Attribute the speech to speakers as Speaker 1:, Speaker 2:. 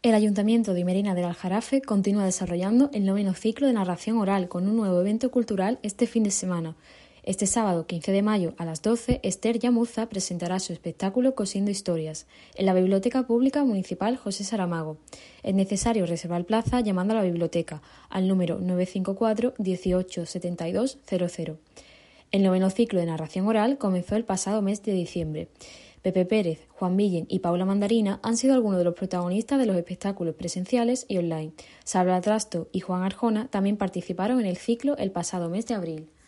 Speaker 1: El Ayuntamiento de Merina del Aljarafe continúa desarrollando el noveno ciclo de narración oral con un nuevo evento cultural este fin de semana. Este sábado 15 de mayo a las 12, Esther Yamuza presentará su espectáculo Cosiendo Historias en la Biblioteca Pública Municipal José Saramago. Es necesario reservar plaza llamando a la biblioteca al número 954 18 72 00. El noveno ciclo de narración oral comenzó el pasado mes de diciembre. Pepe Pérez, Juan Villen y Paula Mandarina han sido algunos de los protagonistas de los espectáculos presenciales y online. Sabra Trasto y Juan Arjona también participaron en el ciclo el pasado mes de abril.